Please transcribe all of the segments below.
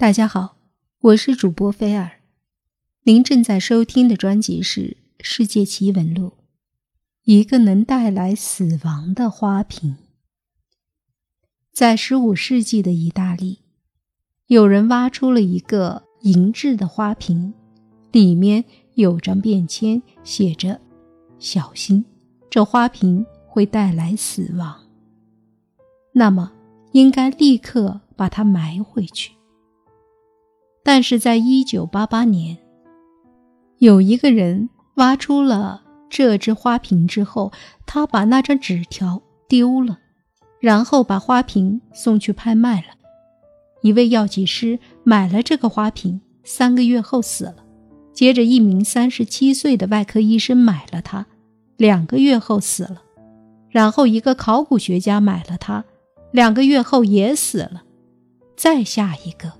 大家好，我是主播菲尔，您正在收听的专辑是《世界奇闻录》，一个能带来死亡的花瓶。在十五世纪的意大利，有人挖出了一个银质的花瓶，里面有张便签，写着：“小心，这花瓶会带来死亡。”那么，应该立刻把它埋回去。但是在一九八八年，有一个人挖出了这只花瓶之后，他把那张纸条丢了，然后把花瓶送去拍卖了。一位药剂师买了这个花瓶，三个月后死了。接着，一名三十七岁的外科医生买了它，两个月后死了。然后，一个考古学家买了它，两个月后也死了。再下一个。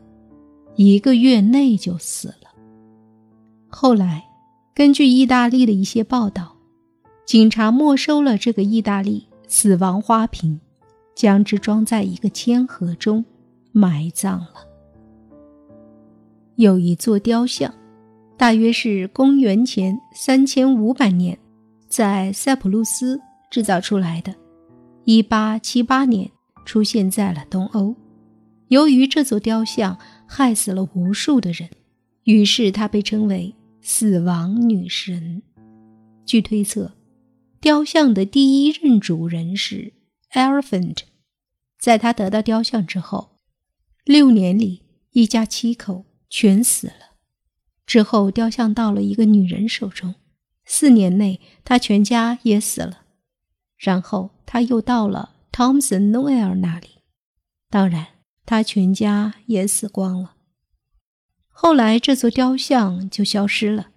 一个月内就死了。后来，根据意大利的一些报道，警察没收了这个意大利死亡花瓶，将之装在一个铅盒中埋葬了。有一座雕像，大约是公元前三千五百年，在塞浦路斯制造出来的，一八七八年出现在了东欧。由于这座雕像。害死了无数的人，于是她被称为“死亡女神”。据推测，雕像的第一任主人是 Elephant。在他得到雕像之后，六年里一家七口全死了。之后，雕像到了一个女人手中，四年内他全家也死了。然后他又到了 Thompson Noel 那里，当然。他全家也死光了。后来这座雕像就消失了。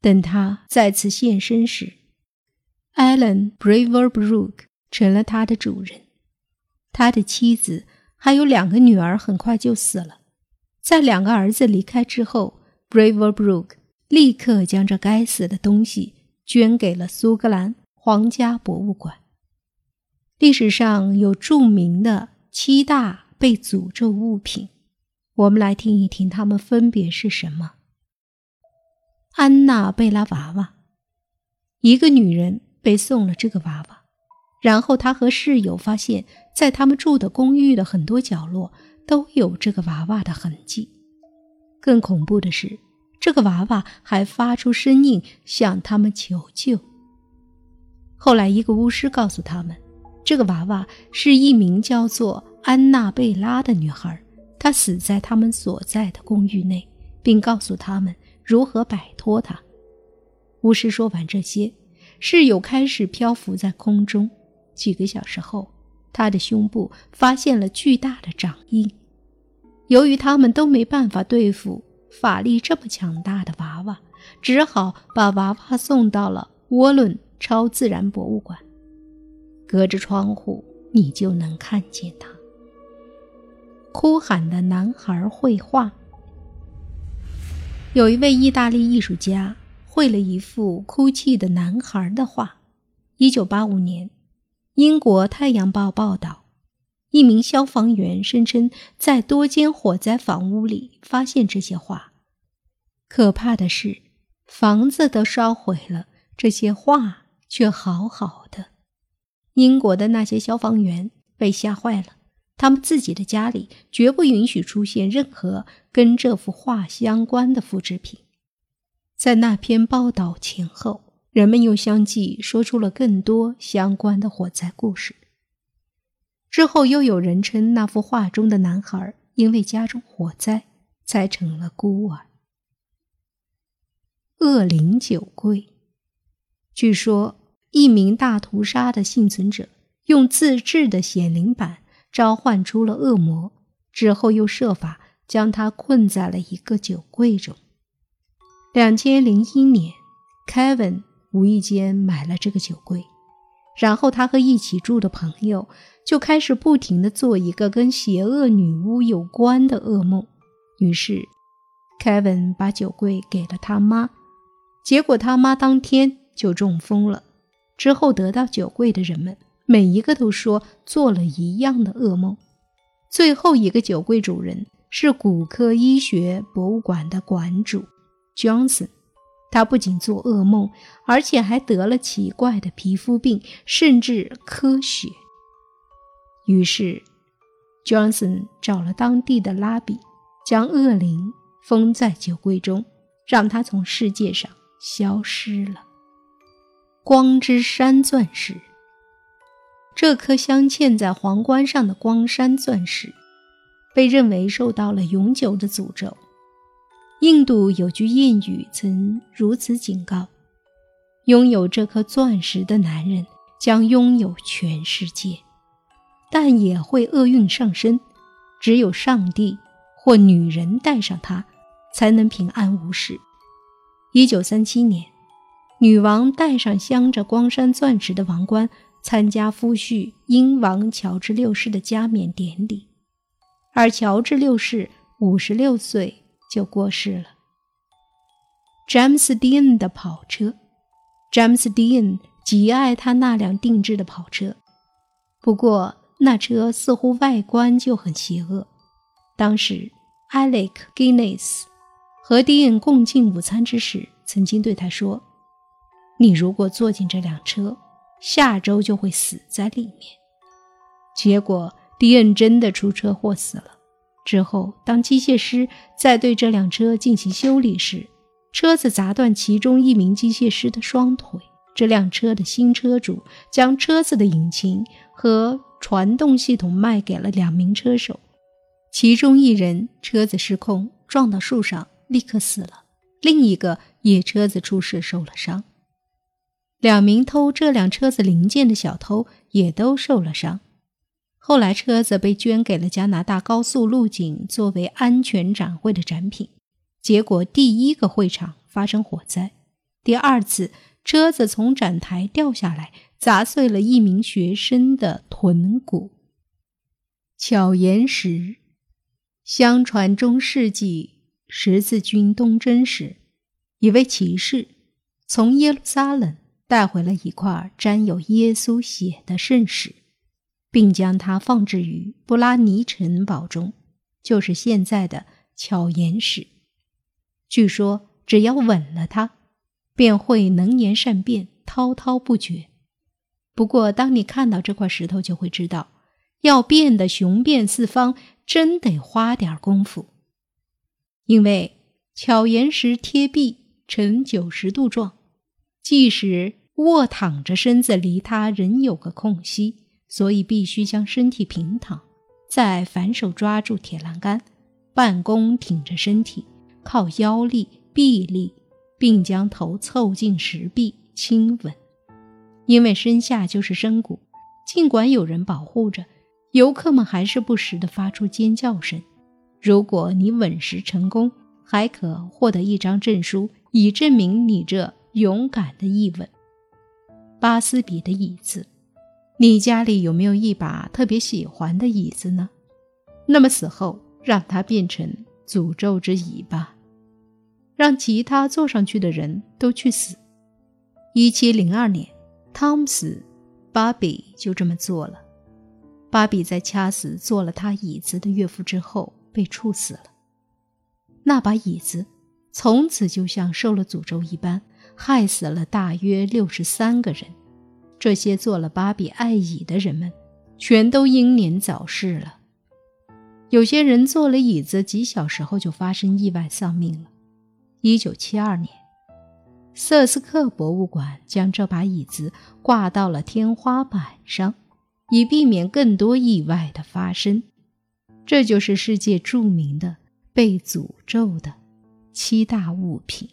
等他再次现身时，Alan Braverbrook 成了他的主人。他的妻子还有两个女儿很快就死了。在两个儿子离开之后，Braverbrook 立刻将这该死的东西捐给了苏格兰皇家博物馆。历史上有著名的七大。被诅咒物品，我们来听一听，它们分别是什么？安娜贝拉娃娃，一个女人被送了这个娃娃，然后她和室友发现，在他们住的公寓的很多角落都有这个娃娃的痕迹。更恐怖的是，这个娃娃还发出声音向他们求救。后来，一个巫师告诉他们，这个娃娃是一名叫做……安娜贝拉的女孩，她死在他们所在的公寓内，并告诉他们如何摆脱她。巫师说完这些，室友开始漂浮在空中。几个小时后，他的胸部发现了巨大的掌印。由于他们都没办法对付法力这么强大的娃娃，只好把娃娃送到了沃伦超自然博物馆。隔着窗户，你就能看见他。哭喊的男孩绘画。有一位意大利艺术家绘了一幅哭泣的男孩的画。一九八五年，英国《太阳报》报道，一名消防员声称在多间火灾房屋里发现这些画。可怕的是，房子都烧毁了，这些画却好好的。英国的那些消防员被吓坏了。他们自己的家里绝不允许出现任何跟这幅画相关的复制品。在那篇报道前后，人们又相继说出了更多相关的火灾故事。之后又有人称那幅画中的男孩因为家中火灾才成了孤儿。恶灵酒柜，据说一名大屠杀的幸存者用自制的显灵板。召唤出了恶魔之后，又设法将他困在了一个酒柜中。两千零一年，Kevin 无意间买了这个酒柜，然后他和一起住的朋友就开始不停地做一个跟邪恶女巫有关的噩梦。于是，Kevin 把酒柜给了他妈，结果他妈当天就中风了。之后得到酒柜的人们。每一个都说做了一样的噩梦。最后一个酒柜主人是骨科医学博物馆的馆主 Johnson。他不仅做噩梦，而且还得了奇怪的皮肤病，甚至咳血。于是，Johnson 找了当地的拉比，将恶灵封在酒柜中，让他从世界上消失了。光之山钻石，这颗镶嵌在皇冠上的光山钻石，被认为受到了永久的诅咒。印度有句谚语曾如此警告：拥有这颗钻石的男人将拥有全世界，但也会厄运上身。只有上帝或女人戴上它，才能平安无事。一九三七年，女王戴上镶着光山钻石的王冠，参加夫婿英王乔治六世的加冕典礼，而乔治六世五十六岁。就过世了。詹姆斯·迪恩的跑车，詹姆斯·迪恩极爱他那辆定制的跑车，不过那车似乎外观就很邪恶。当时，Alec Guinness 和迪恩共进午餐之时，曾经对他说：“你如果坐进这辆车，下周就会死在里面。”结果，迪恩真的出车祸死了。之后，当机械师在对这辆车进行修理时，车子砸断其中一名机械师的双腿。这辆车的新车主将车子的引擎和传动系统卖给了两名车手，其中一人车子失控撞到树上，立刻死了；另一个也车子出事受了伤。两名偷这辆车子零件的小偷也都受了伤。后来，车子被捐给了加拿大高速路警作为安全展会的展品。结果，第一个会场发生火灾；第二次，车子从展台掉下来，砸碎了一名学生的臀骨。巧岩石，相传中世纪十字军东征时，一位骑士从耶路撒冷带回了一块沾有耶稣血的圣石。并将它放置于布拉尼城堡中，就是现在的巧岩石。据说，只要吻了它，便会能言善辩、滔滔不绝。不过，当你看到这块石头，就会知道，要变得雄辩四方，真得花点功夫。因为巧岩石贴壁呈九十度状，即使卧躺着，身子离它仍有个空隙。所以必须将身体平躺，再反手抓住铁栏杆，半弓挺着身体，靠腰力、臂力，并将头凑近石壁亲吻。因为身下就是深谷，尽管有人保护着，游客们还是不时地发出尖叫声。如果你吻食成功，还可获得一张证书，以证明你这勇敢的一吻。巴斯比的椅子。你家里有没有一把特别喜欢的椅子呢？那么死后让它变成诅咒之椅吧，让其他坐上去的人都去死。一七零二年，汤姆斯·巴比就这么做了。巴比在掐死坐了他椅子的岳父之后被处死了。那把椅子从此就像受了诅咒一般，害死了大约六十三个人。这些做了芭比爱椅的人们，全都英年早逝了。有些人坐了椅子，几小时后就发生意外丧命了。一九七二年，瑟斯克博物馆将这把椅子挂到了天花板上，以避免更多意外的发生。这就是世界著名的被诅咒的七大物品。